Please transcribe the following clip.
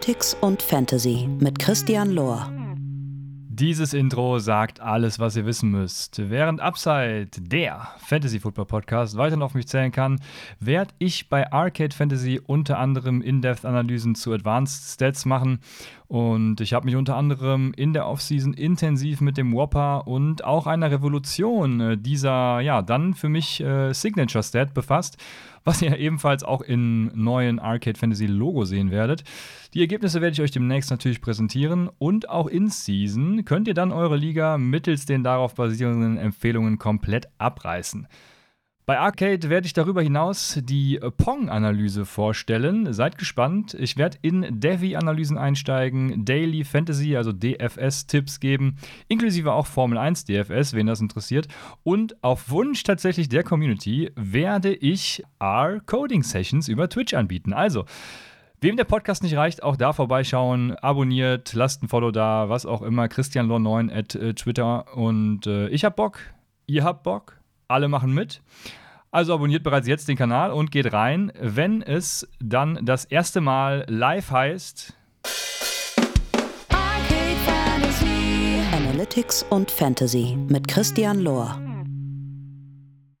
Analytics und Fantasy mit Christian Lohr. Dieses Intro sagt alles, was ihr wissen müsst. Während Upside, der Fantasy Football Podcast, weiterhin auf mich zählen kann, werde ich bei Arcade Fantasy unter anderem In-Depth-Analysen zu Advanced Stats machen. Und ich habe mich unter anderem in der Offseason intensiv mit dem Whopper und auch einer Revolution äh, dieser, ja, dann für mich äh, Signature Stat befasst was ihr ebenfalls auch im neuen Arcade Fantasy Logo sehen werdet. Die Ergebnisse werde ich euch demnächst natürlich präsentieren und auch in Season könnt ihr dann eure Liga mittels den darauf basierenden Empfehlungen komplett abreißen. Bei Arcade werde ich darüber hinaus die Pong-Analyse vorstellen. Seid gespannt. Ich werde in Devi-Analysen einsteigen, Daily Fantasy, also DFS-Tipps geben, inklusive auch Formel 1 DFS, wen das interessiert. Und auf Wunsch tatsächlich der Community werde ich R-Coding-Sessions über Twitch anbieten. Also, Wem der Podcast nicht reicht, auch da vorbeischauen, abonniert, lasst ein Follow da, was auch immer. Christian 9 at äh, Twitter. Und äh, ich hab Bock, ihr habt Bock, alle machen mit. Also abonniert bereits jetzt den Kanal und geht rein, wenn es dann das erste Mal live heißt. Analytics und Fantasy mit Christian Lohr.